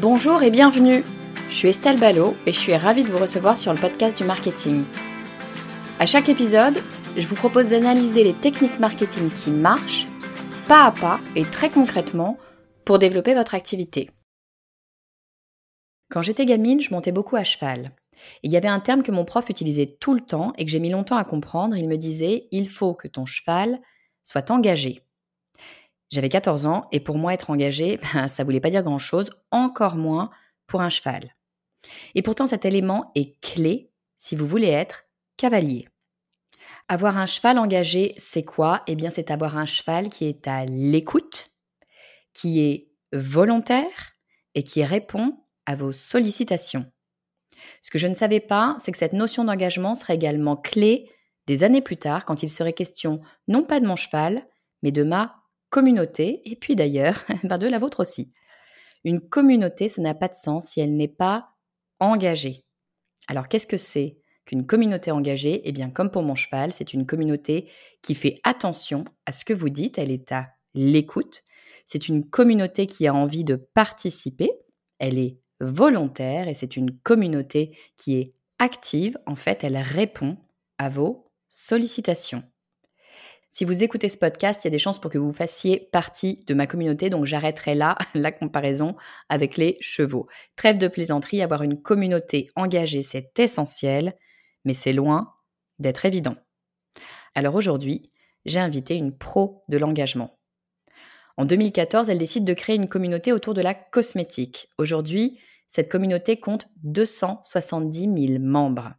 Bonjour et bienvenue. Je suis Estelle Ballot et je suis ravie de vous recevoir sur le podcast du marketing. À chaque épisode, je vous propose d'analyser les techniques marketing qui marchent, pas à pas et très concrètement, pour développer votre activité. Quand j'étais gamine, je montais beaucoup à cheval. il y avait un terme que mon prof utilisait tout le temps et que j'ai mis longtemps à comprendre. Il me disait Il faut que ton cheval soit engagé. J'avais 14 ans et pour moi être engagé, ben, ça voulait pas dire grand-chose, encore moins pour un cheval. Et pourtant cet élément est clé si vous voulez être cavalier. Avoir un cheval engagé, c'est quoi? Eh bien c'est avoir un cheval qui est à l'écoute, qui est volontaire et qui répond à vos sollicitations. Ce que je ne savais pas, c'est que cette notion d'engagement serait également clé des années plus tard quand il serait question non pas de mon cheval, mais de ma communauté, et puis d'ailleurs, ben de la vôtre aussi. Une communauté, ça n'a pas de sens si elle n'est pas engagée. Alors qu'est-ce que c'est qu'une communauté engagée? Eh bien, comme pour mon cheval, c'est une communauté qui fait attention à ce que vous dites, elle est à l'écoute. C'est une communauté qui a envie de participer, elle est volontaire et c'est une communauté qui est active. En fait, elle répond à vos sollicitations. Si vous écoutez ce podcast, il y a des chances pour que vous fassiez partie de ma communauté, donc j'arrêterai là la comparaison avec les chevaux. Trêve de plaisanterie, avoir une communauté engagée, c'est essentiel, mais c'est loin d'être évident. Alors aujourd'hui, j'ai invité une pro de l'engagement. En 2014, elle décide de créer une communauté autour de la cosmétique. Aujourd'hui, cette communauté compte 270 000 membres.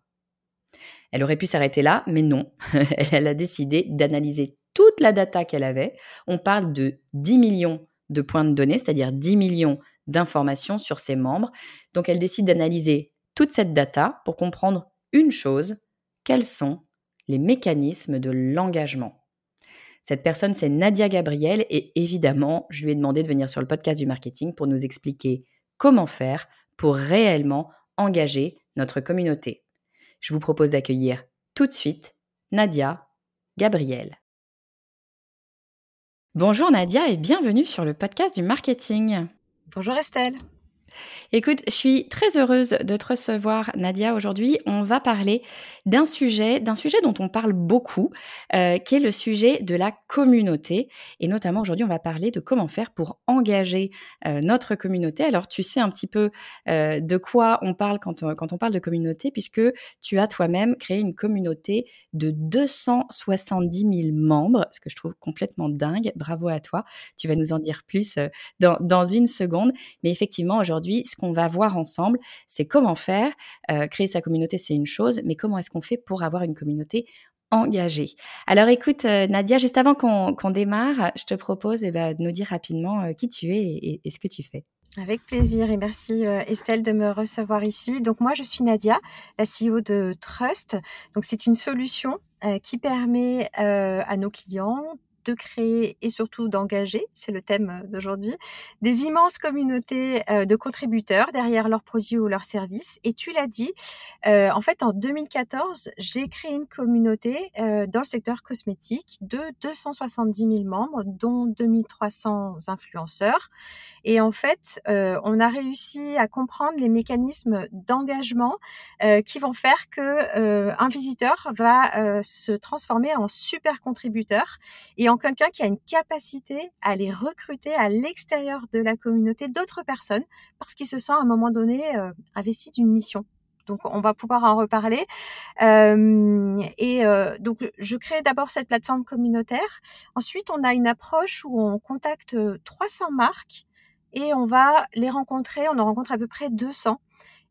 Elle aurait pu s'arrêter là, mais non. elle a décidé d'analyser toute la data qu'elle avait. On parle de 10 millions de points de données, c'est-à-dire 10 millions d'informations sur ses membres. Donc elle décide d'analyser toute cette data pour comprendre une chose, quels sont les mécanismes de l'engagement. Cette personne, c'est Nadia Gabriel et évidemment, je lui ai demandé de venir sur le podcast du marketing pour nous expliquer comment faire pour réellement engager notre communauté je vous propose d'accueillir tout de suite Nadia Gabriel. Bonjour Nadia et bienvenue sur le podcast du marketing. Bonjour Estelle. Écoute, je suis très heureuse de te recevoir, Nadia. Aujourd'hui, on va parler d'un sujet, d'un sujet dont on parle beaucoup, euh, qui est le sujet de la communauté. Et notamment, aujourd'hui, on va parler de comment faire pour engager euh, notre communauté. Alors, tu sais un petit peu euh, de quoi on parle quand on, quand on parle de communauté, puisque tu as toi-même créé une communauté de 270 000 membres, ce que je trouve complètement dingue. Bravo à toi. Tu vas nous en dire plus dans, dans une seconde. Mais effectivement, aujourd'hui, ce qu'on va voir ensemble, c'est comment faire. Créer sa communauté, c'est une chose, mais comment est-ce qu'on fait pour avoir une communauté engagée Alors écoute, euh, Nadia, juste avant qu'on démarre, je te propose eh ben, de nous dire rapidement euh, qui tu es et, ce que tu fais. Avec plaisir et merci Estelle de me recevoir ici. Donc moi je suis Nadia, la CEO de Trust. Donc c'est une solution qui permet à nos clients de créer et surtout d'engager, c'est le thème d'aujourd'hui, des immenses communautés de contributeurs derrière leurs produits ou leurs services. Et tu l'as dit, en fait, en 2014, j'ai créé une communauté dans le secteur cosmétique de 270 000 membres, dont 2300 influenceurs. Et en fait, euh, on a réussi à comprendre les mécanismes d'engagement euh, qui vont faire que euh, un visiteur va se transformer en super contributeur et en quelqu'un qui a une capacité à aller recruter à l'extérieur de la communauté d'autres personnes parce qu'il se sent à un moment donné investi d'une mission. Donc, on va pouvoir en reparler. et donc, je crée d'abord cette plateforme communautaire. Ensuite, on a une approche où on contacte 300 marques et on va les rencontrer. On en rencontre à peu près 200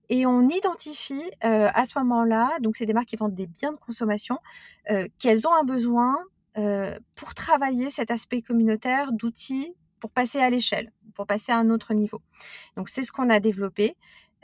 et on identifie à ce moment-là, donc c'est des marques qui vendent des biens de consommation, qu'elles ont un besoin pour travailler cet aspect communautaire d'outils pour passer à l'échelle, pour passer à un autre niveau. Donc c'est ce qu'on a développé.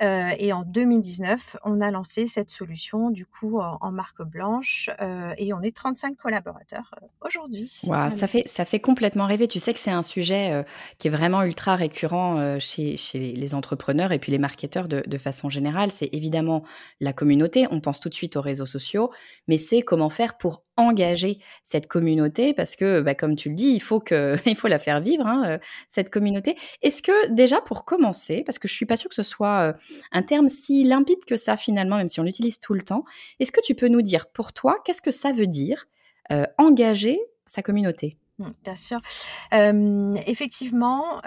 Euh, et en 2019, on a lancé cette solution du coup en, marque blanche euh, et on est 35 collaborateurs euh, aujourd'hui. ça fait ça fait complètement rêver. Tu sais que c'est un sujet qui est vraiment ultra récurrent chez, chez, les entrepreneurs et puis les marketeurs de, de façon générale. C'est évidemment la communauté. On pense tout de suite aux réseaux sociaux, mais c'est comment faire pour engager cette communauté parce que, bah, comme tu le dis, il faut, que, il faut la faire vivre, hein, euh, cette communauté. Est-ce que déjà pour commencer, parce que je suis pas sûre que ce soit euh, un terme si limpide que ça finalement, même si on l'utilise tout le temps, est-ce que tu peux nous dire pour toi, qu'est-ce que ça veut dire euh, engager sa communauté? Mmh, Bien sûr. Effectivement,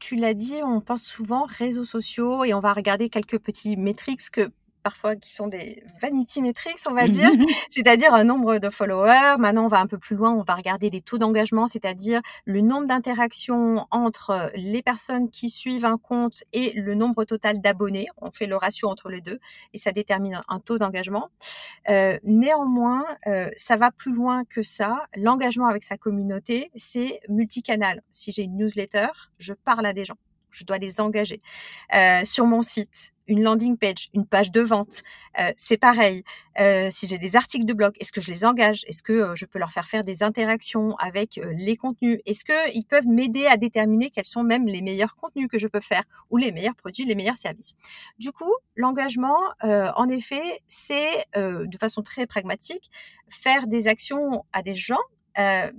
tu l'as dit, on pense souvent réseaux sociaux et on va regarder quelques petits métriques que parfois qui sont des vanity metrics, on va dire, c'est-à-dire un nombre de followers. Maintenant, on va un peu plus loin, on va regarder les taux d'engagement, c'est-à-dire le nombre d'interactions entre les personnes qui suivent un compte et le nombre total d'abonnés. On fait le ratio entre les deux et ça détermine un taux d'engagement. Euh, néanmoins, euh, ça va plus loin que ça. L'engagement avec sa communauté, c'est multicanal. Si j'ai une newsletter, je parle à des gens je dois les engager. Euh, sur mon site, une landing page, une page de vente, euh, c'est pareil. Euh, si j'ai des articles de blog, est-ce que je les engage? Est-ce que euh, je peux leur faire faire des interactions avec les contenus? Est-ce qu'ils peuvent m'aider à déterminer quels sont même les meilleurs contenus que je peux faire ou les meilleurs produits, les meilleurs services? Du coup, l'engagement, en effet, c'est de façon très pragmatique faire des actions à des gens.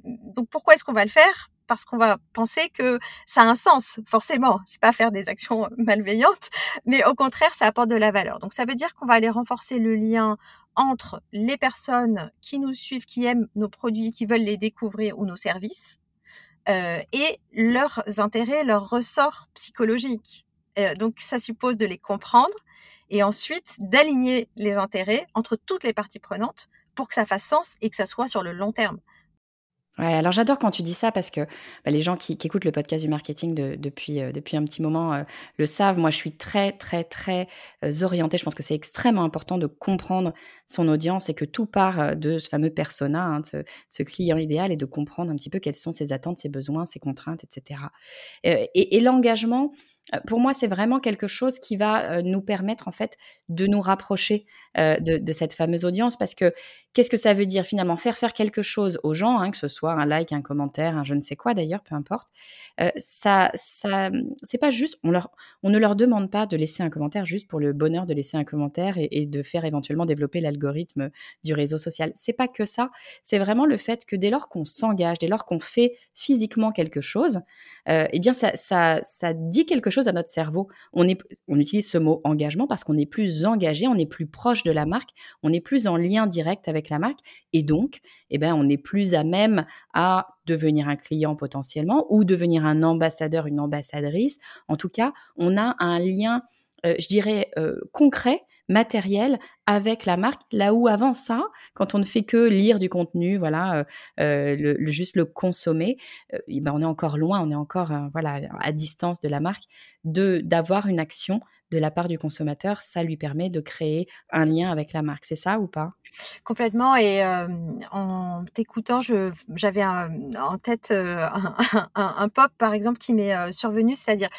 donc pourquoi est-ce qu'on va le faire? Parce qu'on va penser que ça a un sens, forcément. C'est pas faire des actions malveillantes, mais au contraire, ça apporte de la valeur. Donc ça veut dire qu'on va aller renforcer le lien entre les personnes qui nous suivent, qui aiment nos produits, qui veulent les découvrir ou nos services, euh, et leurs intérêts, leurs ressorts psychologiques. Euh, donc ça suppose de les comprendre et ensuite d'aligner les intérêts entre toutes les parties prenantes pour que ça fasse sens et que ça soit sur le long terme. Alors j'adore quand tu dis ça parce que bah, les gens qui, écoutent le podcast du marketing depuis, euh, depuis un petit moment euh, le savent. Moi, je suis très, très, très euh, orientée. Je pense que c'est extrêmement important de comprendre son audience et que tout part de ce fameux persona, hein, ce, client idéal et de comprendre un petit peu quelles sont ses attentes, ses besoins, ses contraintes, etc. et l'engagement, pour moi, c'est vraiment quelque chose qui va nous permettre en fait de nous rapprocher de, cette fameuse audience parce que qu'est-ce que ça veut dire finalement? Faire faire quelque chose aux gens, hein, que ce soit un like, un commentaire, un je ne sais quoi d'ailleurs, peu importe. ça, ça, c'est pas juste. On leur, on ne leur demande pas de laisser un commentaire juste pour le bonheur de laisser un commentaire et, de faire éventuellement développer l'algorithme du réseau social. C'est pas que ça. C'est vraiment le fait que dès lors qu'on s'engage, dès lors qu'on fait physiquement quelque chose, eh bien ça, ça, ça dit quelque chose à notre cerveau. On, est, on utilise ce mot engagement parce qu'on est plus engagé, on est plus proche de la marque, on est plus en lien direct avec la marque et donc, eh ben, on est plus à même à devenir un client potentiellement ou devenir un ambassadeur, une ambassadrice. En tout cas, on a un lien, euh, je dirais, euh, concret matériel avec la marque, là où avant ça, quand on ne fait que lire du contenu, voilà, euh, le, juste le consommer, euh, ben on est encore loin, on est encore voilà à distance de la marque, de d'avoir une action de la part du consommateur, ça lui permet de créer un lien avec la marque. C'est ça ou pas? Complètement. Et en t'écoutant, j'avais en tête un, pop, par exemple, qui m'est survenu, c'est-à-dire,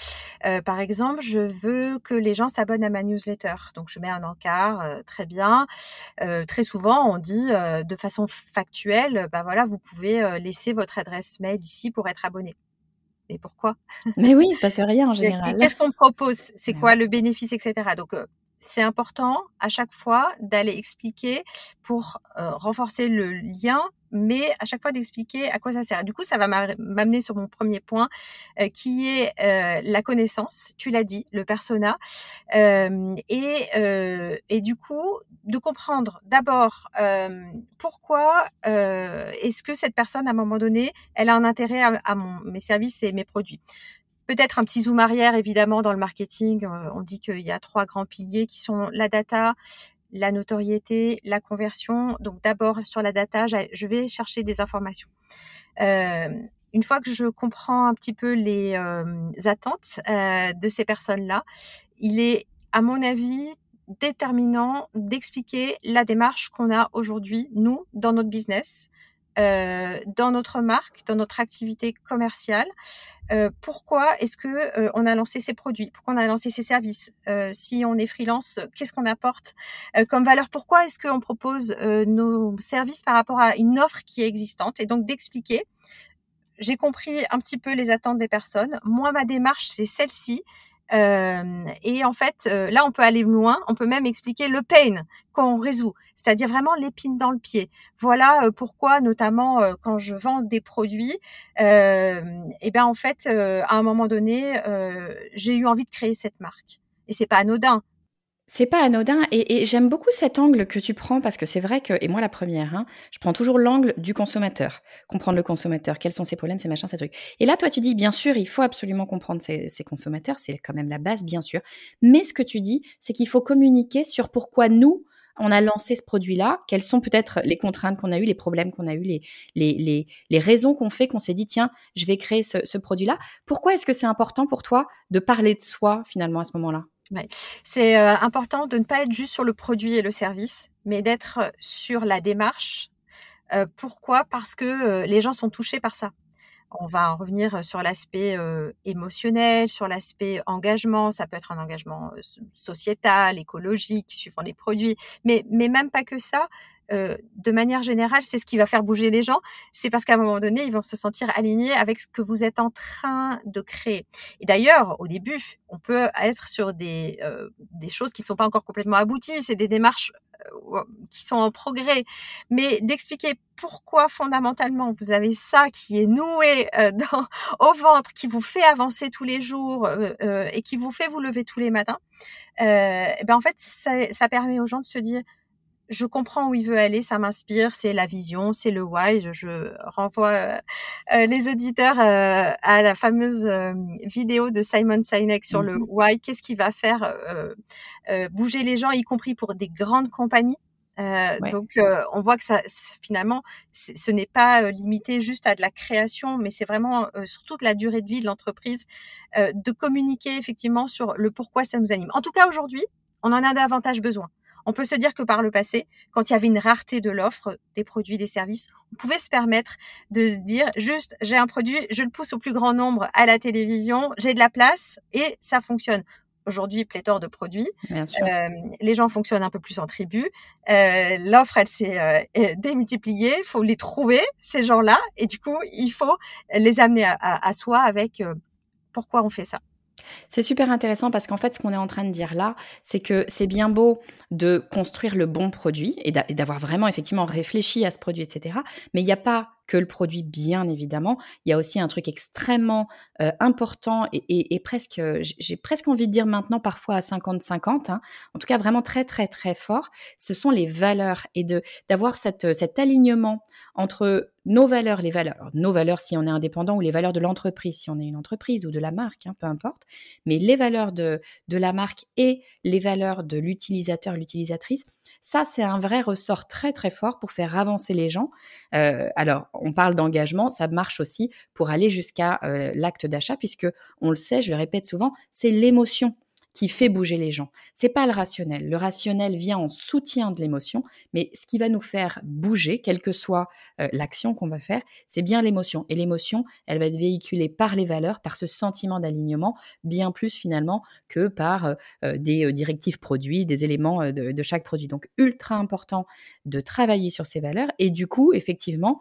par exemple, je veux que les gens s'abonnent à ma newsletter. Donc, je mets un encart, très bien. très souvent, on dit de façon factuelle, bah voilà, vous pouvez laisser votre adresse mail ici pour être abonné. Et pourquoi? Mais oui, il se passe rien en général. Qu'est-ce qu'on propose? C'est quoi le bénéfice, etc. Donc, c'est important à chaque fois d'aller expliquer pour renforcer le lien, mais à chaque fois d'expliquer à quoi ça sert. Du coup, ça va m'amener sur mon premier point, qui est la connaissance. Tu l'as dit, le persona, et, et du coup de comprendre d'abord pourquoi est-ce que cette personne, à un moment donné, elle a un intérêt à, mes services et mes produits. Peut-être un petit zoom arrière, évidemment, dans le marketing. Euh, on dit qu'il y a trois grands piliers qui sont la data, la notoriété, la conversion. Donc d'abord sur la data, je vais chercher des informations. Euh, une fois que je comprends un petit peu les euh, attentes de ces personnes-là, il est, à mon avis, déterminant d'expliquer la démarche qu'on a aujourd'hui, nous, dans notre business, euh, dans notre marque, dans notre activité commerciale. Euh, pourquoi est-ce que euh, on a lancé ces produits? Pourquoi on a lancé ces services? Si on est freelance, qu'est-ce qu'on apporte? Comme valeur Pourquoi est-ce qu'on propose nos services par rapport à une offre qui est existante? Et donc d'expliquer. J'ai compris un petit peu les attentes des personnes. Moi, ma démarche, c'est celle-ci. Et en fait, là, on peut aller loin. On peut même expliquer le pain qu'on résout, c'est-à-dire vraiment l'épine dans le pied. Voilà pourquoi, notamment quand je vends des produits, et bien en fait, à un moment donné, j'ai eu envie de créer cette marque. Et c'est pas anodin. C'est pas anodin et, j'aime beaucoup cet angle que tu prends parce que c'est vrai que, et moi la première, hein, je prends toujours l'angle du consommateur, comprendre le consommateur, quels sont ses problèmes, ses machins, ces trucs. Et là, toi, tu dis, bien sûr, il faut absolument comprendre ses, consommateurs, c'est quand même la base, bien sûr. Mais ce que tu dis, c'est qu'il faut communiquer sur pourquoi nous, on a lancé ce produit-là, quelles sont peut-être les contraintes qu'on a eues, les problèmes qu'on a eues, les, les, les, raisons qu'on fait, qu'on s'est dit, tiens, je vais créer ce, ce produit-là. Pourquoi est-ce que c'est important pour toi de parler de soi finalement à ce moment-là? C'est euh, important de ne pas être juste sur le produit et le service, mais d'être euh, sur la démarche. Euh, pourquoi? Parce que les gens sont touchés par ça. On va en revenir sur l'aspect émotionnel, sur l'aspect engagement. Ça peut être un engagement sociétal, écologique, suivant les produits, mais, mais même pas que ça. Euh, de manière générale, c'est ce qui va faire bouger les gens. C'est parce qu'à un moment donné, ils vont se sentir alignés avec ce que vous êtes en train de créer. Et d'ailleurs, au début, on peut être sur des, euh, des choses qui ne sont pas encore complètement abouties. C'est des démarches euh, qui sont en progrès. Mais d'expliquer pourquoi fondamentalement vous avez ça qui est noué dans, au ventre, qui vous fait avancer tous les jours et qui vous fait vous lever tous les matins, ben en fait, ça, ça permet aux gens de se dire je comprends où il veut aller, ça m'inspire, c'est la vision, c'est le why. Je, renvoie euh, euh, les auditeurs euh, à la fameuse vidéo de Simon Sinek sur le mmh why. Qu'est-ce qui va faire bouger les gens, y compris pour des grandes compagnies? Donc, on voit que ça, finalement, ce n'est pas limité juste à de la création, mais c'est vraiment sur toute la durée de vie de l'entreprise de communiquer effectivement sur le pourquoi ça nous anime. En tout cas, aujourd'hui, on en a davantage besoin. On peut se dire que par le passé, quand il y avait une rareté de l'offre des produits, des services, on pouvait se permettre de dire juste j'ai un produit, je le pousse au plus grand nombre à la télévision, j'ai de la place et ça fonctionne. Aujourd'hui, pléthore de produits. Euh, les gens fonctionnent un peu plus en tribu. Euh, l'offre, elle s'est euh, démultipliée. Il faut les trouver, ces gens-là. Et du coup, il faut les amener à soi avec pourquoi on fait ça. C'est super intéressant parce qu'en fait, ce qu'on est en train de dire là, c'est que c'est bien beau de construire le bon produit et d'avoir vraiment effectivement réfléchi à ce produit, etc. Mais il n'y a pas que le produit, bien évidemment. Il y a aussi un truc extrêmement euh, important et, presque, j'ai presque envie de dire maintenant parfois à 50-50, hein. en tout cas vraiment très très très fort, ce sont les valeurs et d'avoir cette, cet alignement entre nos valeurs, les valeurs, nos valeurs si on est indépendant ou les valeurs de l'entreprise si on est une entreprise ou de la marque, hein, peu importe, mais les valeurs de, de la marque et les valeurs de l'utilisateur, l'utilisatrice, ça, c'est un vrai ressort très très fort pour faire avancer les gens. Euh, alors, on parle d'engagement, ça marche aussi pour aller jusqu'à euh, l'acte d'achat, puisque on le sait, je le répète souvent, c'est l'émotion qui fait bouger les gens. C'est pas le rationnel. Le rationnel vient en soutien de l'émotion, mais ce qui va nous faire bouger, quelle que soit euh, l'action qu'on va faire, c'est bien l'émotion. Et l'émotion, elle va être véhiculée par les valeurs, par ce sentiment d'alignement, bien plus finalement que par euh, euh, des directives produits, des éléments de, de chaque produit. Donc ultra important de travailler sur ces valeurs. Et du coup, effectivement,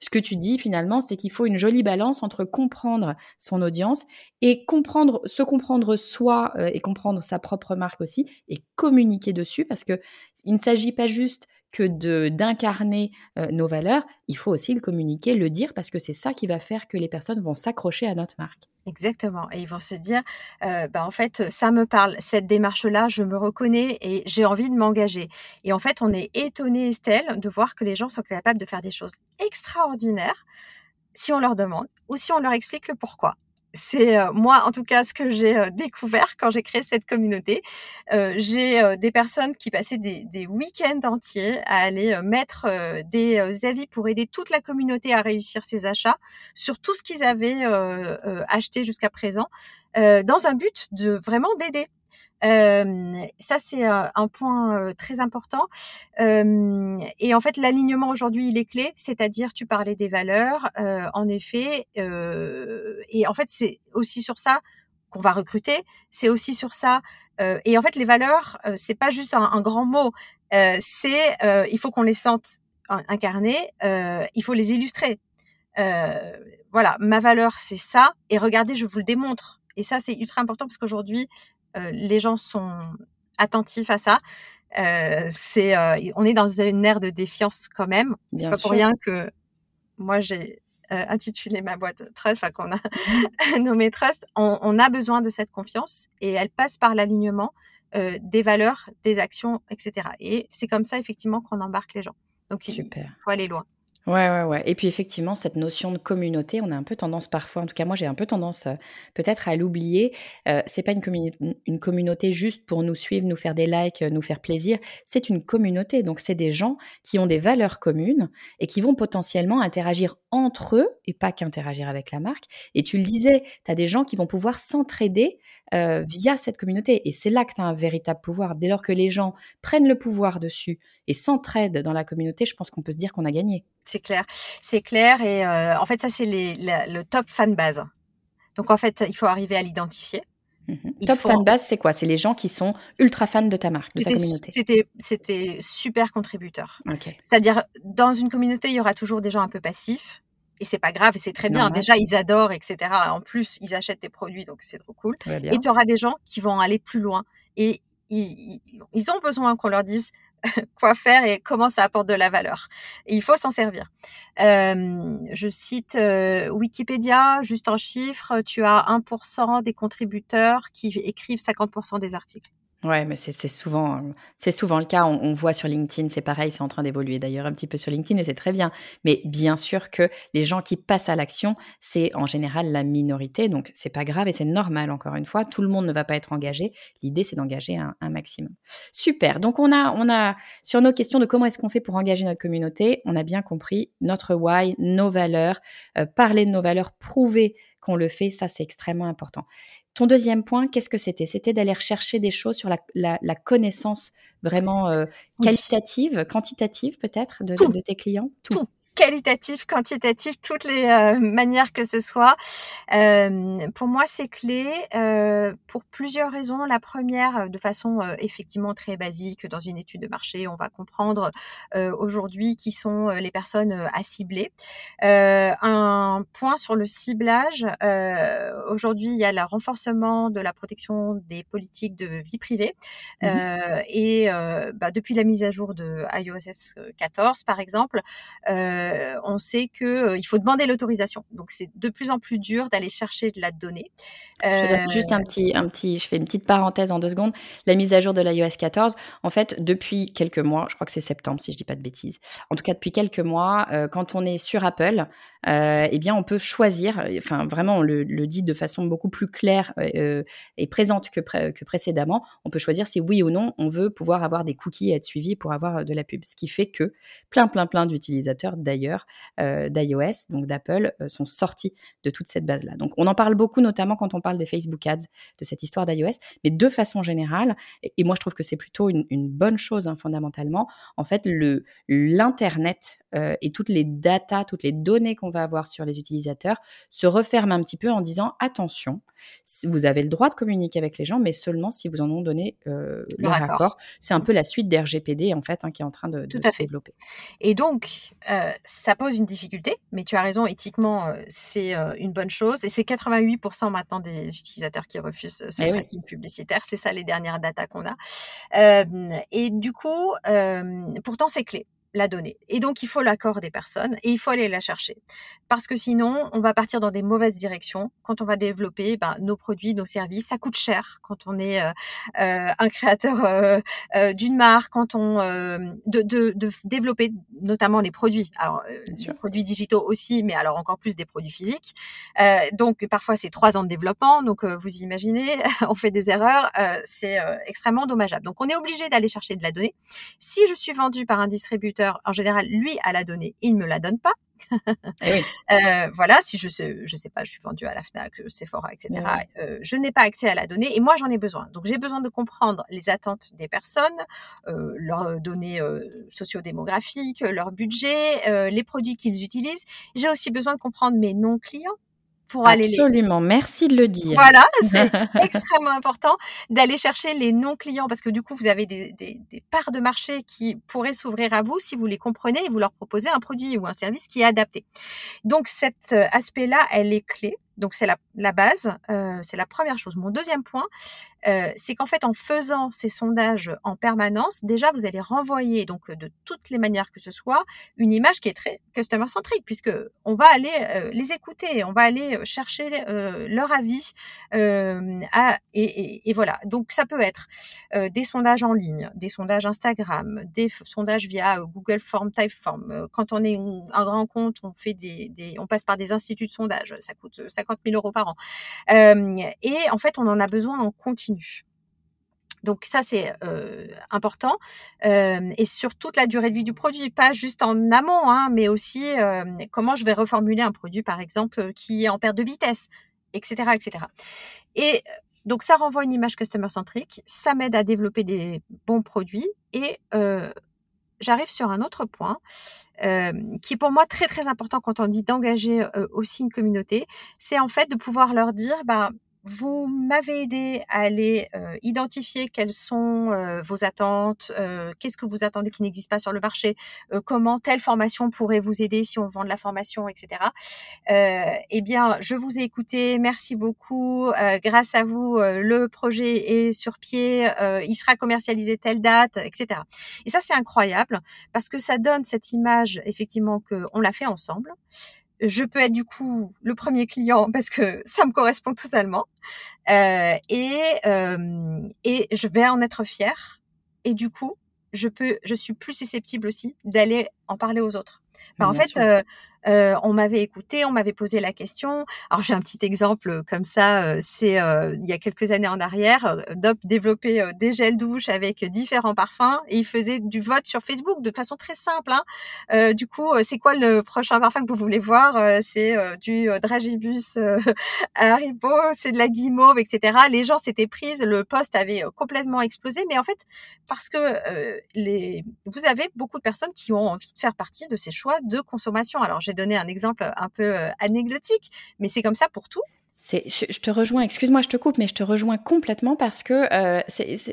ce que tu dis finalement, c'est qu'il faut une jolie balance entre comprendre son audience et comprendre, se comprendre soi euh, et comprendre sa propre marque aussi et communiquer dessus parce que il ne s'agit pas juste que de d'incarner euh, nos valeurs, il faut aussi le communiquer, le dire, parce que c'est ça qui va faire que les personnes vont s'accrocher à notre marque. Exactement. Et ils vont se dire, euh, bah, en fait, ça me parle, cette démarche-là, je me reconnais et j'ai envie de m'engager. Et en fait, on est étonné, Estelle, de voir que les gens sont capables de faire des choses extraordinaires si on leur demande ou si on leur explique le pourquoi c'est moi en tout cas ce que j'ai découvert quand j'ai créé cette communauté. Euh, j'ai des personnes qui passaient des, des week-ends entiers à aller mettre des avis pour aider toute la communauté à réussir ses achats sur tout ce qu'ils avaient acheté jusqu'à présent, dans un but de vraiment d'aider ça, c'est un point très important. et en fait, l'alignement aujourd'hui, il est clé, c'est-à-dire, tu parlais des valeurs, en effet, et en fait, c'est aussi sur ça qu'on va recruter. C'est aussi sur ça. et en fait, les valeurs, c'est pas juste un, grand mot. c'est, il faut qu'on les sente incarnées. il faut les illustrer. voilà, ma valeur, c'est ça. Et regardez, je vous le démontre. Et ça, c'est ultra important parce qu'aujourd'hui, les gens sont attentifs à ça. Euh, c'est, euh, on est dans une ère de défiance quand même. C'est pas pour rien que moi j'ai intitulé ma boîte Trust, enfin qu'on a mmh nommé Trust. On, a besoin de cette confiance et elle passe par l'alignement des valeurs, des actions, etc. Et c'est comme ça effectivement qu'on embarque les gens. Donc Super. il faut aller loin. Ouais, ouais, ouais. Et puis effectivement, cette notion de communauté, on a un peu tendance parfois, en tout cas moi j'ai un peu tendance euh, peut-être à l'oublier. Euh, c'est pas une, une communauté juste pour nous suivre, nous faire des likes, euh, nous faire plaisir. C'est une communauté. Donc c'est des gens qui ont des valeurs communes et qui vont potentiellement interagir entre eux et pas qu'interagir avec la marque. Et tu le disais, tu as des gens qui vont pouvoir s'entraider euh, via cette communauté. Et c'est là que tu as un véritable pouvoir. Dès lors que les gens prennent le pouvoir dessus et s'entraident dans la communauté, je pense qu'on peut se dire qu'on a gagné. C'est clair, c'est clair. Et euh, en fait, ça, c'est le top fan base. Donc, en fait, il faut arriver à l'identifier. Mmh top fan base, c'est quoi? C'est les gens qui sont ultra fans de ta marque, de ta communauté. C'était super contributeur. C'est-à-dire, dans une communauté, il y aura toujours des gens un peu passifs, et c'est pas grave, c'est très bien. Déjà, ils adorent, etc. En plus, ils achètent tes produits, donc c'est trop cool. Et tu auras des gens qui vont aller plus loin. Et ils, ont besoin qu'on leur dise quoi faire et comment ça apporte de la valeur. Et il faut s'en servir. Euh, je cite euh, Wikipédia, juste en chiffres, tu as 1% des contributeurs qui écrivent 50% des articles. Ouais, mais c'est souvent, c'est souvent le cas. On, voit sur LinkedIn, c'est pareil, c'est en train d'évoluer d'ailleurs un petit peu sur LinkedIn et c'est très bien. Mais bien sûr que les gens qui passent à l'action, c'est en général la minorité, donc c'est pas grave et c'est normal. Encore une fois, tout le monde ne va pas être engagé. L'idée, c'est d'engager un, maximum. Super. Donc on a, on a sur nos questions de comment est-ce qu'on fait pour engager notre communauté, on a bien compris notre why, nos valeurs, euh, parler de nos valeurs, prouver qu'on le fait, ça c'est extrêmement important. Ton deuxième point, qu'est-ce que c'était? C'était d'aller rechercher des choses sur la, connaissance vraiment euh, qualitative, quantitative peut-être de, de, tes clients? Tout qualitatif, quantitatif, toutes les euh, manières que ce soit. Euh, pour moi, c'est clé euh, pour plusieurs raisons. La première, de façon effectivement très basique, dans une étude de marché, on va comprendre aujourd'hui qui sont les personnes à cibler. un point sur le ciblage. aujourd'hui, il y a le renforcement de la protection des politiques de vie privée. Mmh et bah, depuis la mise à jour de iOS 14, par exemple, euh, on sait que euh, il faut demander l'autorisation. Donc c'est de plus en plus dur d'aller chercher de la donnée. Je donne juste un euh, petit, un petit, je fais une petite parenthèse en deux secondes. La mise à jour de l'iOS 14, en fait, depuis quelques mois, je crois que c'est septembre si je dis pas de bêtises. En tout cas, depuis quelques mois, quand on est sur Apple, eh bien, on peut choisir, enfin vraiment, on le, dit de façon beaucoup plus claire et présente que, précédemment, on peut choisir si oui ou non on veut pouvoir avoir des cookies et être suivi pour avoir de la pub. Ce qui fait que plein, plein, plein d'utilisateurs d'ailleurs, d'iOS, donc d'Apple, sont sortis de toute cette base-là. Donc, on en parle beaucoup, notamment quand on parle des Facebook Ads, de cette histoire d'iOS, mais de façon générale, et, moi je trouve que c'est plutôt une, bonne chose hein, fondamentalement, en fait, l'Internet euh, et toutes les datas, toutes les données qu'on va avoir sur les utilisateurs se referment un petit peu en disant attention, vous avez le droit de communiquer avec les gens, mais seulement si vous en ont donné euh, le accord. C'est un peu la suite d'RGPD en fait hein, qui est en train de, se développer. Et donc, euh, ça pose une difficulté, mais tu as raison, éthiquement, c'est une bonne chose. Et c'est 88% maintenant des utilisateurs qui refusent ce eh tracking publicitaire. C'est ça les dernières datas qu'on a. et du coup, pourtant, c'est clé la donner. Et donc, il faut l'accord des personnes et il faut aller la chercher. Parce que sinon, on va partir dans des mauvaises directions quand on va développer ben, nos produits, nos services. Ça coûte cher quand on est euh, euh, un créateur euh, d'une marque, quand on de, de, de, développer notamment les produits. Alors, les produits digitaux aussi, mais alors encore plus des produits physiques. donc, parfois, c'est trois ans de développement. Donc, vous imaginez, on fait des erreurs. c'est extrêmement dommageable. Donc, on est obligé d'aller chercher de la donnée. Si je suis vendu par un distributeur en général, lui a la donnée, il ne me la donne pas. Eh euh, voilà, si je sais, je sais pas, je suis vendue à la Fnac, Sephora, etc. Euh, je n'ai pas accès à la donnée et moi j'en ai besoin. Donc j'ai besoin de comprendre les attentes des personnes, euh, leurs données sociodémographiques, leur budget, les produits qu'ils utilisent. J'ai aussi besoin de comprendre mes non clients pour aller Absolument, merci de le dire. Voilà, c'est extrêmement important d'aller chercher les non-clients parce que du coup, vous avez des, des, des parts de marché qui pourraient s'ouvrir à vous si vous les comprenez et vous leur proposez un produit ou un service qui est adapté. Donc cet euh, aspect-là, elle est clé. Donc c'est la, base, euh, c'est la première chose. Mon deuxième point, euh, c'est qu'en fait en faisant ces sondages en permanence, déjà vous allez renvoyer donc de toutes les manières que ce soit une image qui est très customer centrique puisque on va aller euh, les écouter, on va aller chercher leur avis à, et, voilà. Donc ça peut être des sondages en ligne, des sondages Instagram, des sondages via Google Form, Typeform. Quand on est un grand compte, on fait des, on passe par des instituts de sondage, ça coûte 50 000 euros par an. Euh, et en fait, on en a besoin en continu. Donc ça c'est euh, important euh, et sur toute la durée de vie du produit, pas juste en amont, hein, mais aussi comment je vais reformuler un produit par exemple qui est en perte de vitesse, etc., etc. Et donc ça renvoie une image customer centrique, ça m'aide à développer des bons produits et j'arrive sur un autre point qui est pour moi très très important quand on dit d'engager aussi une communauté, c'est en fait de pouvoir leur dire, bah, vous m'avez aidé à aller euh, identifier quelles sont euh, vos attentes, euh, qu'est-ce que vous attendez qui n'existe pas sur le marché, comment telle formation pourrait vous aider si on vend de la formation, etc. eh bien, je vous ai écouté, merci beaucoup. grâce à vous, le projet est sur pied, il sera commercialisé telle date, etc. Et ça, c'est incroyable parce que ça donne cette image effectivement qu'on l'a fait ensemble je peux être du coup le premier client parce que ça me correspond totalement. Euh, et euh, et je vais en être fière. Et du coup je peux je suis plus susceptible aussi d'aller en parler aux autres. en fait, euh, euh, on m'avait écouté, on m'avait posé la question. Alors j'ai un petit exemple comme ça, euh, c'est euh, il y a quelques années en arrière, Dop développait des gels douche avec différents parfums et il faisait du vote sur Facebook de façon très simple. Hein. du coup, c'est quoi le prochain parfum que vous voulez voir? C'est du Dragibus Haribo, c'est de la guimauve, etc. Les gens s'étaient prises, le poste avait complètement explosé, mais en fait parce que les, vous avez beaucoup de personnes qui ont envie de faire partie de ces choix de consommation. Alors j'ai donné un exemple un peu euh, anecdotique, mais c'est comme ça pour tout. Je, te rejoins, excuse-moi, je te coupe, mais je te rejoins complètement parce que euh,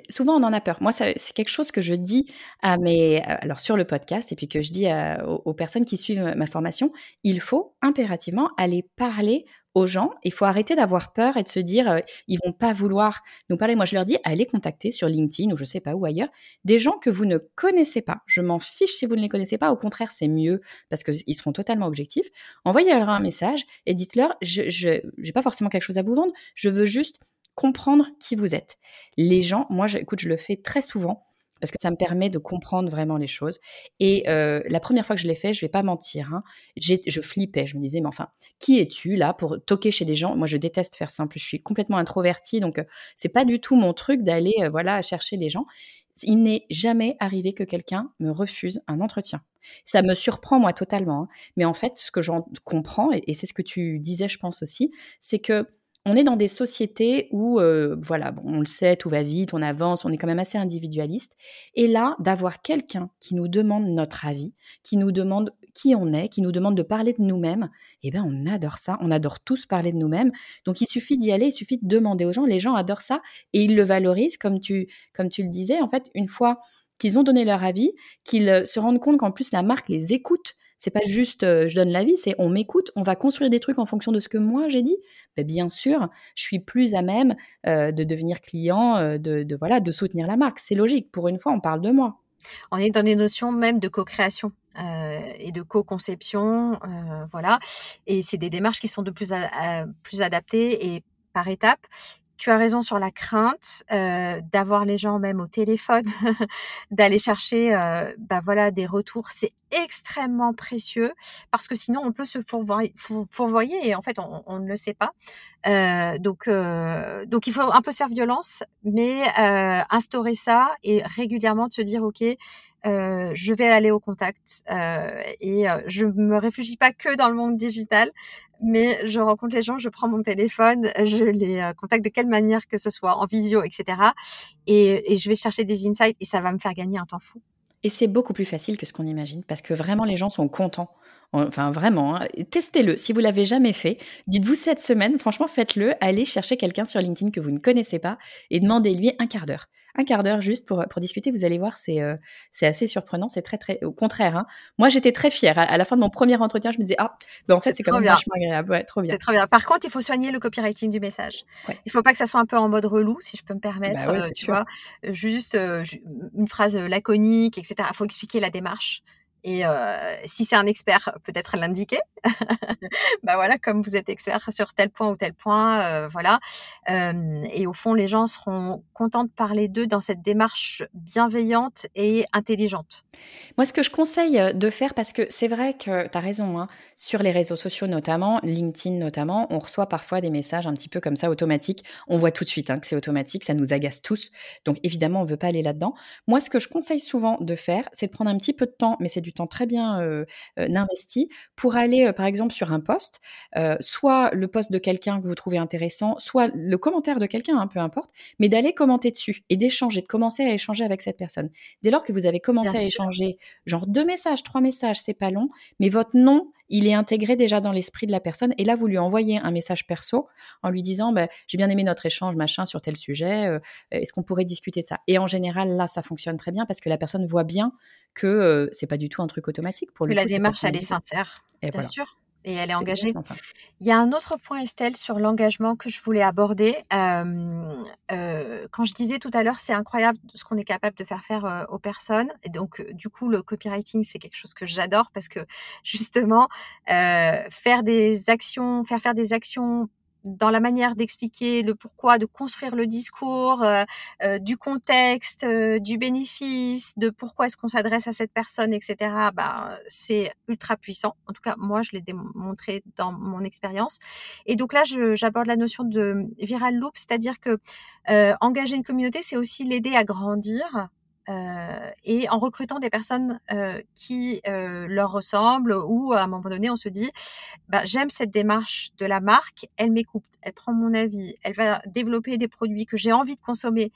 souvent on en a peur. Moi, c'est quelque chose que je dis à mes, euh, alors sur le podcast et puis que je dis aux, personnes qui suivent ma formation, il faut impérativement aller parler aux gens. Il faut arrêter d'avoir peur et de se dire euh, ils vont pas vouloir nous parler. Moi, je leur dis allez contacter sur LinkedIn ou je sais pas où ailleurs des gens que vous ne connaissez pas. Je m'en fiche si vous ne les connaissez pas. Au contraire, c'est mieux parce qu'ils seront totalement objectifs. Envoyez-leur un message et dites-leur je n'ai pas forcément quelque chose à vous vendre. Je veux juste comprendre qui vous êtes. Les gens, moi, écoute, je le fais très souvent parce que ça me permet de comprendre vraiment les choses. Et euh, la première fois que je l'ai fait, je vais pas mentir, hein, je flippais. Je me disais, mais enfin, qui es-tu là pour toquer chez des gens? Moi, je déteste faire simple. Je suis complètement introvertie, donc euh, c'est pas du tout mon truc d'aller, euh, voilà, chercher les gens. Il n'est jamais arrivé que quelqu'un me refuse un entretien. Ça me surprend moi totalement. Hein. Mais en fait, ce que j'en comprends, et c'est ce que tu disais, je pense aussi, c'est que on est dans des sociétés où, euh, voilà, on le sait, tout va vite, on avance, on est quand même assez individualiste. Et là, d'avoir quelqu'un qui nous demande notre avis, qui nous demande qui on est, qui nous demande de parler de nous-mêmes, eh bien, on adore ça. On adore tous parler de nous-mêmes. Donc, il suffit d'y aller, il suffit de demander aux gens. Les gens adorent ça et ils le valorisent, comme tu, comme tu le disais. En fait, une fois qu'ils ont donné leur avis, qu'ils se rendent compte qu'en plus la marque les écoute, c'est pas juste je donne l'avis, c'est on m'écoute, on va construire des trucs en fonction de ce que moi j'ai dit. Ben, bien sûr, je suis plus à même de devenir client, de, voilà, de soutenir la marque. C'est logique. Pour une fois, on parle de moi. On est dans des notions même de co-création. et de co-conception, voilà. Et c'est des démarches qui sont de plus, plus adaptées et par étapes tu as raison sur la crainte euh, d'avoir les gens même au téléphone, d'aller chercher euh, bah voilà des retours. C'est extrêmement précieux parce que sinon on peut se fourvoyer, et en fait on, on, ne le sait pas. Euh, donc euh, donc il faut un peu se faire violence, mais euh, instaurer ça et régulièrement de se dire ok. Euh, je vais aller au contact euh, et je me réfugie pas que dans le monde digital mais je rencontre les gens, je prends mon téléphone, je les euh, contacte de quelle manière que ce soit, en visio, etc. Et, et je vais chercher des insights et ça va me faire gagner un temps fou. Et c'est beaucoup plus facile que ce qu'on imagine parce que vraiment les gens sont contents. Enfin, vraiment, hein. testez-le. Si vous l'avez jamais fait, dites-vous cette semaine, franchement, faites-le. Allez chercher quelqu'un sur LinkedIn que vous ne connaissez pas et demandez-lui un quart d'heure un quart d'heure juste pour, pour discuter. Vous allez voir, c'est euh, c'est assez surprenant. C'est très, très. Au contraire, hein. moi, j'étais très fière. À, la fin de mon premier entretien, je me disais, ah, ben en fait, c'est quand même vachement agréable. Ouais, trop bien. C'est trop bien. Par contre, il faut soigner le copywriting du message. Ouais. Il faut pas que ça soit un peu en mode relou, si je peux me permettre. Bah ouais, euh, tu vois, juste euh, une phrase laconique, etc. Il faut expliquer la démarche. Et si c'est un expert, peut-être l'indiquer. bah voilà, comme vous êtes expert sur tel point ou tel point, voilà. Et au fond, les gens seront contents de parler d'eux dans cette démarche bienveillante et intelligente. Moi, ce que je conseille de faire, parce que c'est vrai que tu as raison, hein, sur les réseaux sociaux notamment, LinkedIn notamment, on reçoit parfois des messages un petit peu comme ça automatiques. On voit tout de suite hein, que c'est automatique, ça nous agace tous. Donc évidemment, on ne veut pas aller là-dedans. Moi, ce que je conseille souvent de faire, c'est de prendre un petit peu de temps, mais c'est du temps très bien investi pour aller, par exemple, sur un poste, soit le poste de quelqu'un que vous trouvez intéressant, soit le commentaire de quelqu'un, hein, peu importe, mais d'aller commenter dessus et d'échanger, de commencer à échanger avec cette personne. Dès lors que vous avez commencé à échanger, genre deux messages, trois messages, c'est pas long, mais votre nom il est intégré déjà dans l'esprit de la personne. Et là, vous lui envoyez un message perso en lui disant bah, J'ai bien aimé notre échange, machin, sur tel sujet. Euh, est-ce qu'on pourrait discuter de ça? Et en général, là, ça fonctionne très bien parce que la personne voit bien que euh, c'est pas du tout un truc automatique pour lui. Que la démarche, elle est sincère. bien sûr et elle est, engagée. Il y a un autre point, Estelle, sur l'engagement que je voulais aborder. Euh, quand je disais tout à l'heure, c'est incroyable ce qu'on est capable de faire faire aux personnes. Et donc, du coup, le copywriting, c'est quelque chose que j'adore parce que justement, faire des actions, faire faire des actions dans la manière d'expliquer le pourquoi, de construire le discours, euh, euh, du contexte, euh, du bénéfice, de pourquoi est-ce qu'on s'adresse à cette personne, etc. Bah, c'est ultra puissant. En tout cas, moi, je l'ai démontré dans mon expérience. Et donc là, j'aborde la notion de viral loop, c'est-à-dire que engager une communauté, c'est aussi l'aider à grandir et en recrutant des personnes qui leur ressemblent ou à un moment donné on se dit bah, j'aime cette démarche de la marque, elle m'écoute, elle prend mon avis, elle va développer des produits que j'ai envie de consommer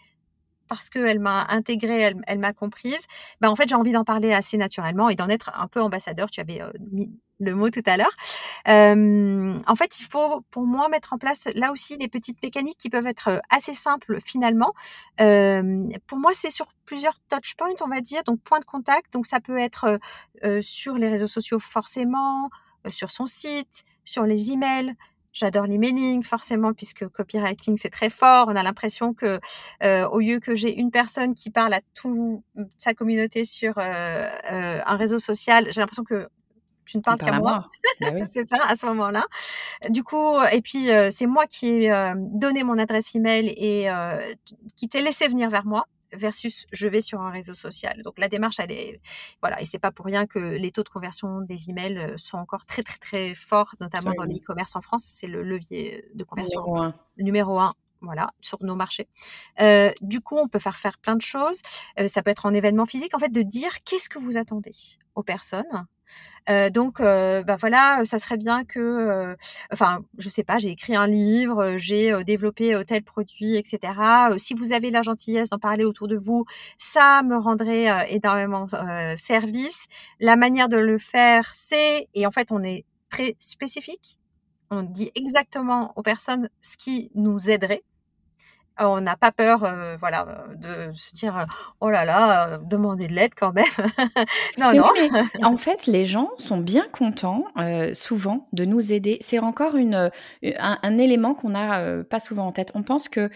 parce qu'elle m'a intégrée, elle, m'a comprise, bah en fait j'ai envie d'en parler assez naturellement et d'en être un peu ambassadeur. Tu avais mis le mot tout à l'heure. en fait, il faut pour moi mettre en place là aussi des petites mécaniques qui peuvent être assez simples finalement. pour moi, c'est sur plusieurs touch points, on va dire, donc point de contact. Donc ça peut être sur les réseaux sociaux forcément, sur son site, sur les emails, J'adore l'emailing forcément puisque copywriting c'est très fort. On a l'impression que euh, au lieu que j'ai une personne qui parle à toute sa communauté sur euh, euh, un réseau social, j'ai l'impression que tu ne parles qu'à moi. Bah c'est ça à ce moment-là. Du coup, et puis c'est moi qui ai donné mon adresse email et qui t'ai laissé venir vers moi. versus je vais sur un réseau social. Donc la démarche, elle est voilà, et c'est pas pour rien que les taux de conversion des emails sont encore très très très forts, notamment dans l'e-commerce en France. C'est le levier de conversion numéro un, numéro un voilà, sur nos marchés. Euh, du coup, on peut faire faire plein de choses. Euh, ça peut être en événement physique, en fait, de dire qu'est-ce que vous attendez aux personnes. Euh, donc, bah voilà, ça serait bien que, enfin, je sais pas, j'ai écrit un livre, j'ai développé tel produit, etc. si vous avez la gentillesse d'en parler autour de vous, ça me rendrait énormément service. La manière de le faire, c'est, et en fait, on est très spécifique. On dit exactement aux personnes ce qui nous aiderait on n'a pas peur, euh, voilà, de se dire euh, oh là là, euh, demander de l'aide quand même. non, non. en fait, les gens sont bien contents, souvent, de nous aider. C'est encore une, un, élément qu'on n'a pas souvent en tête. On pense que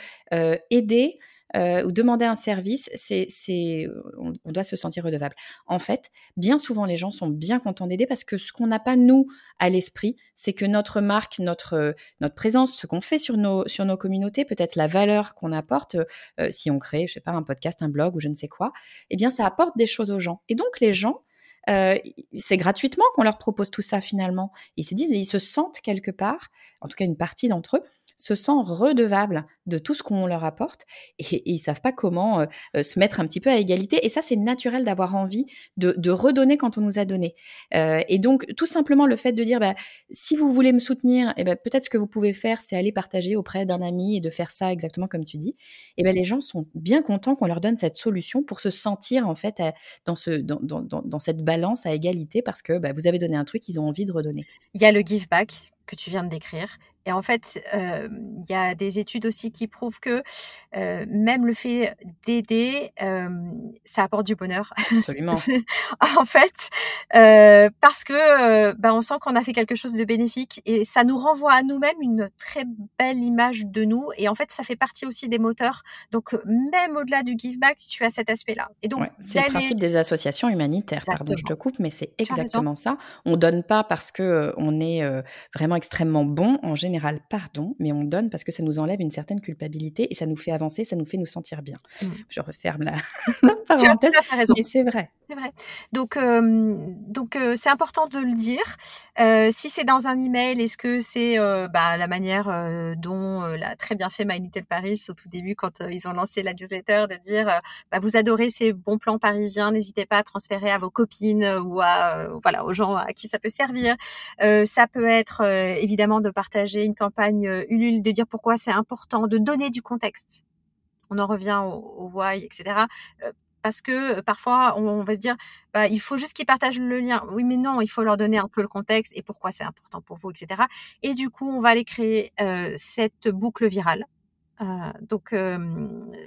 aider, euh, ou demander un service, c'est, c'est, on, doit se sentir redevable. En fait, bien souvent, les gens sont bien contents d'aider parce que ce qu'on n'a pas, nous, à l'esprit, c'est que notre marque, notre, notre présence, ce qu'on fait sur nos, sur nos communautés, peut-être la valeur qu'on apporte, euh, si on crée, je sais pas, un podcast, un blog ou je ne sais quoi, eh bien, ça apporte des choses aux gens. Et donc, les gens, euh, c'est gratuitement qu'on leur propose tout ça finalement. Ils se disent, ils se sentent quelque part, en tout cas une partie d'entre eux, se sent redevable de tout ce qu'on leur apporte et, ils savent pas comment euh, euh, se mettre un petit peu à égalité. Et ça, c'est naturel d'avoir envie de, redonner quand on nous a donné. Euh, et donc, tout simplement, le fait de dire, bah, si vous voulez me soutenir, et eh ben, peut-être ce que vous pouvez faire, c'est aller partager auprès d'un ami et de faire ça exactement comme tu dis. Et ben, les gens sont bien contents qu'on leur donne cette solution pour se sentir en fait dans, ce, dans, dans, dans, cette balance à égalité parce que bah, vous avez donné un truc, ils ont envie de redonner. Il y a le give back que tu viens de décrire. Et en fait, il y a des études aussi qui prouvent que même le fait d'aider, ça apporte du bonheur. Absolument. en fait, parce que bah, on sent qu'on a fait quelque chose de bénéfique et ça nous renvoie à nous-mêmes une très belle image de nous. Et en fait, ça fait partie aussi des moteurs. Donc, même au-delà du give back, tu as cet aspect-là. Et donc, c'est le principe des associations humanitaires. Pardon, je te coupe, mais c'est exactement ça. On donne pas parce que on est vraiment extrêmement bon en général pardon, mais on donne parce que ça nous enlève une certaine culpabilité et ça nous fait avancer, ça nous fait nous sentir bien. Mmh. Je referme la, parenthèse. Tu as tout à fait raison. Et c'est vrai. C'est vrai. Donc, donc c'est important de le dire. si c'est dans un email, est-ce que c'est bah, la manière dont l'a très bien fait My Little Paris au tout début quand ils ont lancé la newsletter de dire bah, vous adorez ces bons plans parisiens, n'hésitez pas à transférer à vos copines ou à voilà aux gens à qui ça peut servir. ça peut être évidemment de partager une campagne Ulule, de dire pourquoi c'est important, de donner du contexte. On en revient au, why, etc parce que parfois on, va se dire bah, il faut juste qu'ils partagent le lien. Oui, mais non, il faut leur donner un peu le contexte et pourquoi c'est important pour vous, etc. Et du coup, on va aller créer cette boucle virale. Donc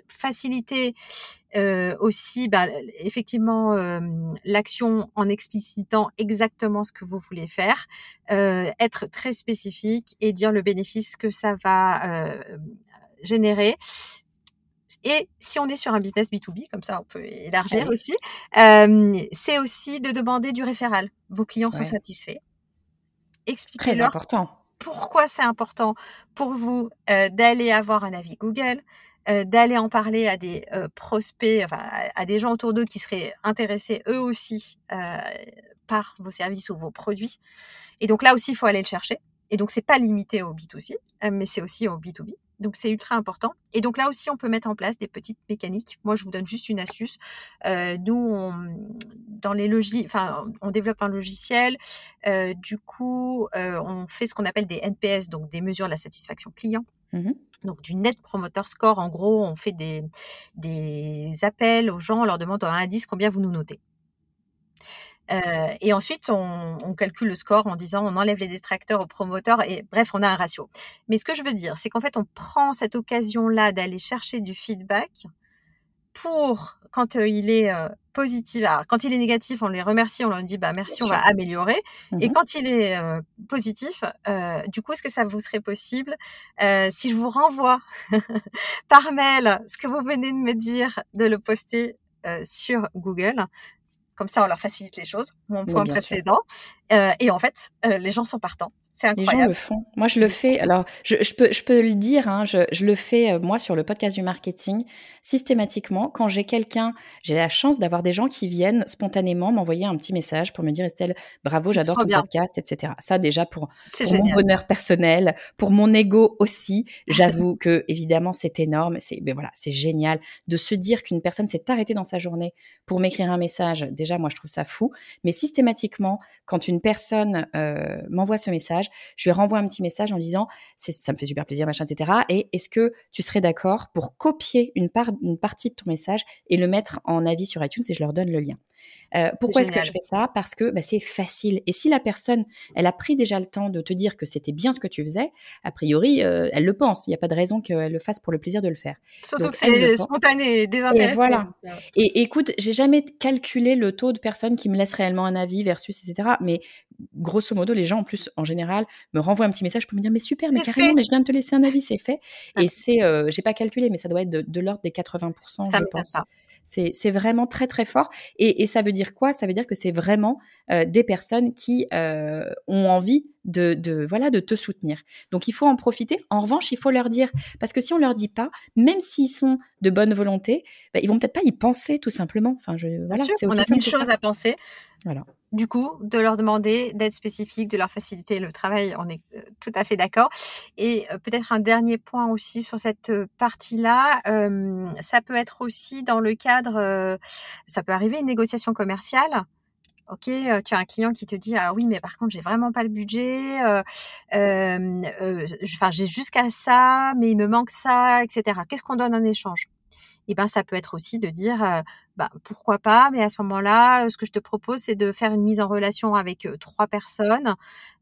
faciliter aussi bah, effectivement l'action en explicitant exactement ce que vous voulez faire, être très spécifique et dire le bénéfice que ça va générer et si on est sur un business B2B, comme ça on peut élargir aussi, c'est aussi de demander du référal. Vos clients sont satisfaits. Expliquez-leur pourquoi c'est important pour vous d'aller avoir un avis Google, d'aller en parler à des prospects, enfin, à, des gens autour d'eux qui seraient intéressés eux aussi par vos services ou vos produits. Et donc là aussi, il faut aller le chercher. Et donc, c'est pas limité au B2C, mais c'est aussi au B2B. Donc c'est ultra important. Et donc là aussi, on peut mettre en place des petites mécaniques. Moi, je vous donne juste une astuce. Euh, nous, on, dans les logis, enfin, on développe un logiciel. Euh, du coup, euh, on fait ce qu'on appelle des NPS, donc des mesures de la satisfaction client. Mmh donc du Net Promoter Score, en gros, on fait des, des appels aux gens, on leur demande en 1 à 10 combien vous nous notez. Euh, et ensuite, on, calcule le score en disant on enlève les détracteurs aux promoteurs et bref, on a un ratio. Mais ce que je veux dire, c'est qu'en fait, on prend cette occasion-là d'aller chercher du feedback pour quand il est euh, positif. Alors, quand il est négatif, on les remercie, on leur dit bah merci, on va améliorer. Et mmh quand il est positif, du coup, est-ce que ça vous serait possible si je vous renvoie par mail ce que vous venez de me dire de le poster sur Google comme ça, on leur facilite les choses. Mon point précédent. Euh, et en fait, euh, les gens sont partants. Les gens le font. Moi, je le fais. Alors, je, peux, je peux le dire, hein, je, je, le fais, euh, moi, sur le podcast du marketing, systématiquement. Quand j'ai quelqu'un, j'ai la chance d'avoir des gens qui viennent spontanément m'envoyer un petit message pour me dire, Estelle, bravo, j'adore ton podcast, etc. Ça, déjà, pour, pour mon bonheur personnel, pour mon ego aussi, j'avoue que, évidemment, c'est énorme. C'est, ben voilà, c'est génial de se dire qu'une personne s'est arrêtée dans sa journée pour m'écrire un message. Déjà, moi, je trouve ça fou. Mais systématiquement, quand une personne euh, m'envoie ce message, je lui renvoie un petit message en disant ça me fait super plaisir, machin, etc. Et est-ce que tu serais d'accord pour copier une, part, une partie de ton message et le mettre en avis sur iTunes et je leur donne le lien? Euh, pourquoi est-ce que je fais ça? Parce que bah, c'est facile. Et si la personne, elle a pris déjà le temps de te dire que c'était bien ce que tu faisais, a priori, euh, elle le pense. Il n'y a pas de raison qu'elle le fasse pour le plaisir de le faire. Surtout que c'est spontané, désintéressé. Et voilà. Euh, et écoute, j'ai jamais calculé le taux de personnes qui me laissent réellement un avis versus etc. Mais grosso modo, les gens en plus, en général, me renvoient un petit message pour me dire mais super, mais carrément, mais je viens de te laisser un avis, c'est fait. Ah. Et c'est, j'ai pas calculé, mais ça doit être de, l'ordre des 80%, ça je pense. Pas. C'est vraiment très très fort. Et, ça veut dire quoi? Ça veut dire que c'est vraiment euh, des personnes qui euh, ont envie de, voilà de te soutenir. Donc il faut en profiter. En revanche, il faut leur dire parce que si on leur dit pas, même s'ils sont de bonne volonté, bah, ils vont peut-être pas y penser tout simplement. Enfin, je, voilà, on a mille choses à penser. Voilà. Du coup, de leur demander d'être spécifique, de leur faciliter le travail, on est euh, tout à fait d'accord. Et euh, peut-être un dernier point aussi sur cette euh, partie-là, ça peut être aussi dans le cadre, ça peut arriver une négociation commerciale Ok, tu as un client qui te dit ah oui mais par contre j'ai vraiment pas le budget, enfin j'ai jusqu'à ça mais il me manque ça etc. Qu'est-ce qu'on donne en échange? Et ben ça peut être aussi de dire bah pourquoi pas mais à ce moment-là ce que je te propose c'est de faire une mise en relation avec trois personnes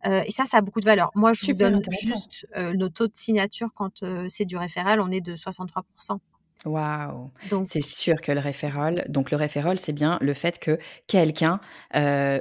et ça ça a beaucoup de valeur. Moi je vous donne juste nos taux de signature quand c'est du référel on est de 63%. Waouh! Donc c'est sûr que le référol donc le référol, c'est bien le fait que quelqu'un, euh,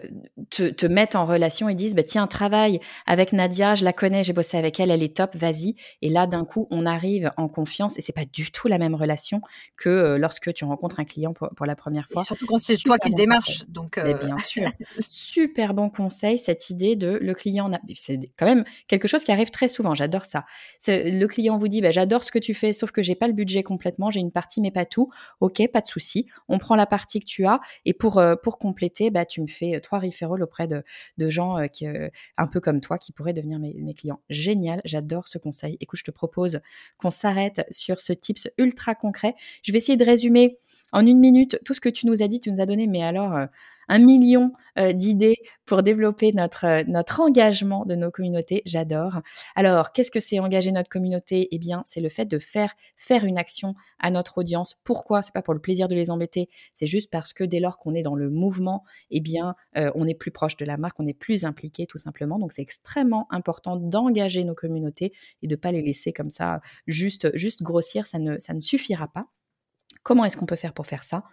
te te mette en relation et dise: «Bah, tiens, travaille avec Nadia, je la connais, j'ai bossé avec elle, elle est top, vas-y» et là, d'un coup, on arrive en confiance et c'est pas du tout la même relation que, euh, lorsque tu rencontres un client pour pour la première fois. surtout quand c'est toi qui le démarche, donc Mais bien sûr. Super bon conseil, cette idée de le client c'est quand même quelque chose qui arrive très souvent, j'adore ça. C'est le client vous dit: «Bah, j'adore ce que tu fais, sauf que j'ai pas le budget complètement, j'ai une partie mais pas tout. Ok, pas de souci. On prend la partie que tu as et pour euh, compléter, bah tu me fais euh, trois referrals auprès de, de gens euh, qui un peu comme toi qui pourraient devenir mes, mes clients. Génial, j'adore ce conseil. Écoute, je te propose qu'on s'arrête sur ce tips ultra concret. Je vais essayer de résumer en une minute tout ce que tu nous as dit, tu nous as donné, mais alors un million euh, d'idées pour développer notre, euh, notre engagement de nos communautés. J'adore. Alors, qu'est-ce que c'est engager notre communauté? Eh bien, c'est le fait de faire faire une action à notre audience. Pourquoi? C'est pas pour le plaisir de les embêter. C'est juste parce que dès lors qu'on est dans le mouvement, eh bien, euh, on est plus proche de la marque, on est plus impliqué tout simplement. Donc, c'est extrêmement important d'engager nos communautés et de pas les laisser comme ça juste juste grossir. Ça ne ça ne suffira pas. Comment est-ce qu'on peut faire pour faire ça?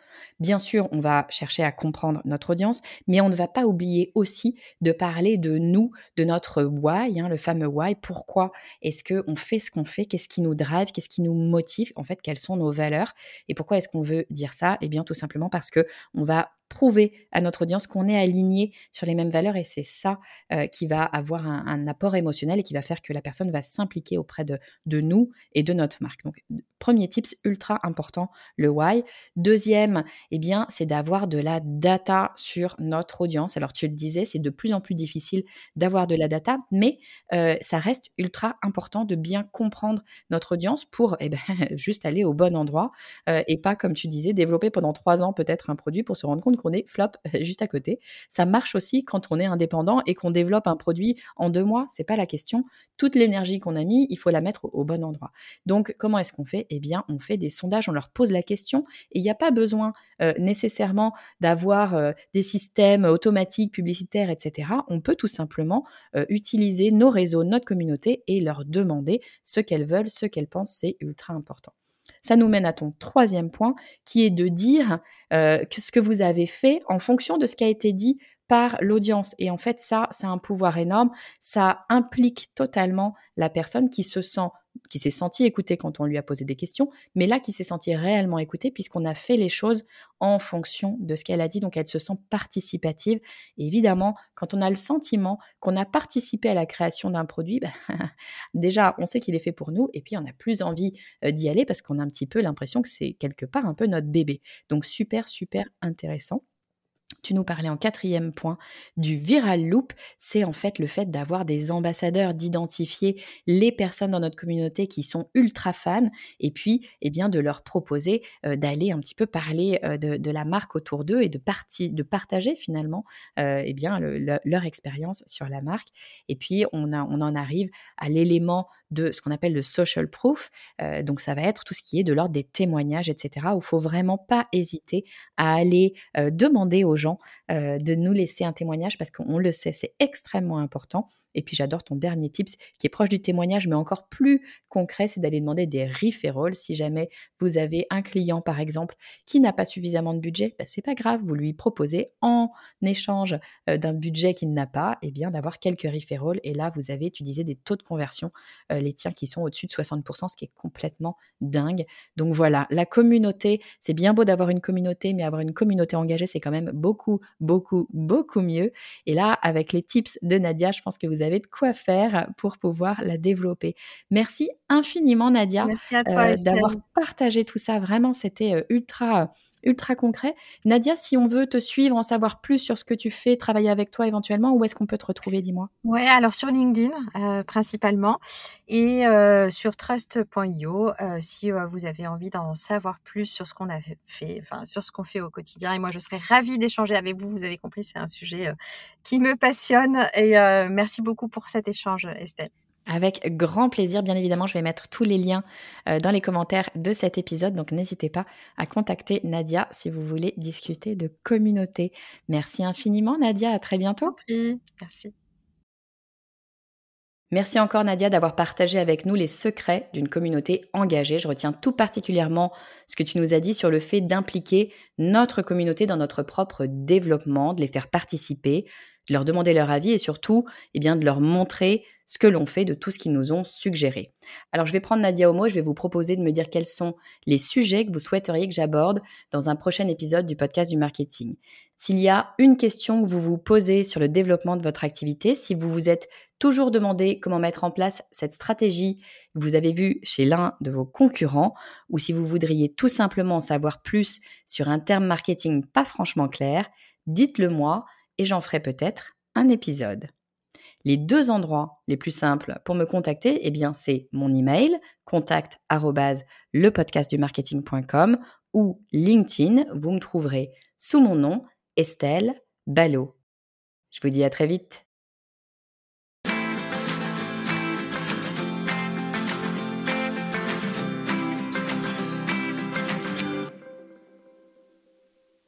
Bien sûr, on va chercher à comprendre notre audience, mais on ne va pas oublier aussi de parler de nous, de notre why, hein, le fameux why. Pourquoi est-ce qu'on fait ce qu'on fait? Qu'est-ce qui nous drive? Qu'est-ce qui nous motive? En fait, quelles sont nos valeurs? Et pourquoi est-ce qu'on veut dire ça? Eh bien, tout simplement parce que on va prouver à notre audience qu'on est aligné sur les mêmes valeurs et c'est ça euh, qui va avoir un, apport émotionnel et qui va faire que la personne va s'impliquer auprès de, de nous et de notre marque. Donc, premier tips ultra important, le why. Deuxième, eh bien, c'est d'avoir de la data sur notre audience. Alors, tu le disais, c'est de plus en plus difficile d'avoir de la data, mais euh, ça reste ultra important de bien comprendre notre audience pour eh ben, juste aller au bon endroit euh, et pas, comme tu disais, développer pendant trois ans peut-être un produit pour se rendre compte qu'on est flop juste à côté. Ça marche aussi quand on est indépendant et qu'on développe un produit en deux mois. C'est pas la question. Toute l'énergie qu'on a mis, il faut la mettre au bon endroit. Donc, comment est-ce qu'on fait? Eh bien, on fait des sondages, on leur pose la question et il n'y a pas besoin euh, nécessairement d'avoir euh, des systèmes automatiques, publicitaires, etc. On peut tout simplement euh, utiliser nos réseaux, notre communauté et leur demander ce qu'elles veulent, ce qu'elles pensent. C'est ultra important. Ça nous mène à ton troisième point, qui est de dire euh, ce que vous avez fait en fonction de ce qui a été dit par l'audience. Et en fait, ça, c'est un pouvoir énorme. Ça implique totalement la personne qui se sent qui s'est senti écouté quand on lui a posé des questions, mais là qui s'est senti réellement écouté puisqu'on a fait les choses en fonction de ce qu'elle a dit, donc elle se sent participative. évidemment, quand on a le sentiment qu'on a participé à la création d'un produit, bah, déjà on sait qu'il est fait pour nous, et puis on a plus envie euh, d'y aller parce qu'on a un petit peu l'impression que c'est quelque part un peu notre bébé. Donc super, super intéressant. Tu nous parlais en quatrième point du viral loop, c'est en fait le fait d'avoir des ambassadeurs, d'identifier les personnes dans notre communauté qui sont ultra fans et puis eh bien de leur proposer euh, d'aller un petit peu parler euh, de, la marque autour d'eux et de, de partager finalement euh, eh bien leur expérience sur la marque. Et puis on, en arrive à l'élément de ce qu'on appelle le social proof. donc ça va être tout ce qui est de l'ordre des témoignages, etc. Où il faut vraiment pas hésiter à aller demander aux gens euh, de nous laisser un témoignage parce qu'on le sait, c'est extrêmement important. Et puis j'adore ton dernier tips qui est proche du témoignage, mais encore plus concret, c'est d'aller demander des referrals. Si jamais vous avez un client, par exemple, qui n'a pas suffisamment de budget, bah, c'est pas grave, vous lui proposez en échange euh, d'un budget qu'il n'a pas, et eh bien d'avoir quelques referrals. Et là, vous avez, tu disais, des taux de conversion, euh, les tiens qui sont au-dessus de 60%, ce qui est complètement dingue. Donc voilà, la communauté, c'est bien beau d'avoir une communauté, mais avoir une communauté engagée, c'est quand même beaucoup, beaucoup, beaucoup mieux. Et là, avec les tips de Nadia, je pense que vous avez de quoi faire pour pouvoir la développer. Merci infiniment Nadia euh, d'avoir partagé tout ça. Vraiment, c'était euh, ultra ultra concret. Nadia, si on veut te suivre, en savoir plus sur ce que tu fais, travailler avec toi éventuellement, où est-ce qu'on peut te retrouver, dis-moi? Ouais, alors sur LinkedIn euh, principalement et euh, sur trust.io euh, si vous avez envie d'en savoir plus sur ce qu'on a fait, enfin sur ce qu'on fait au quotidien. Et moi, je serais ravie d'échanger avec vous. Vous avez compris, c'est un sujet qui me passionne et merci beaucoup pour cet échange, Estelle. Avec grand plaisir, bien évidemment, je vais mettre tous les liens euh, dans les commentaires de cet épisode, donc n'hésitez pas à contacter Nadia si vous voulez discuter de communauté. Merci infiniment Nadia, à très bientôt. Oui, merci. Merci encore Nadia d'avoir partagé avec nous les secrets d'une communauté engagée. Je retiens tout particulièrement ce que tu nous as dit sur le fait d'impliquer notre communauté dans notre propre développement, de les faire participer, de leur demander leur avis et surtout eh bien, de leur montrer ce que l'on fait de tout ce qu'ils nous ont suggéré. Alors je vais prendre Nadia au mot, je vais vous proposer de me dire quels sont les sujets que vous souhaiteriez que j'aborde dans un prochain épisode du podcast du marketing. S'il y a une question que vous vous posez sur le développement de votre activité, si vous vous êtes toujours demandé comment mettre en place cette stratégie que vous avez vue chez l'un de vos concurrents, ou si vous voudriez tout simplement en savoir plus sur un terme marketing pas franchement clair, dites-le moi j'en ferai peut-être un épisode. Les deux endroits les plus simples pour me contacter, eh bien, c'est mon email, contact lepodcastdumarketing.com ou LinkedIn. Vous me trouverez sous mon nom, Estelle Ballot. Je vous dis à très vite.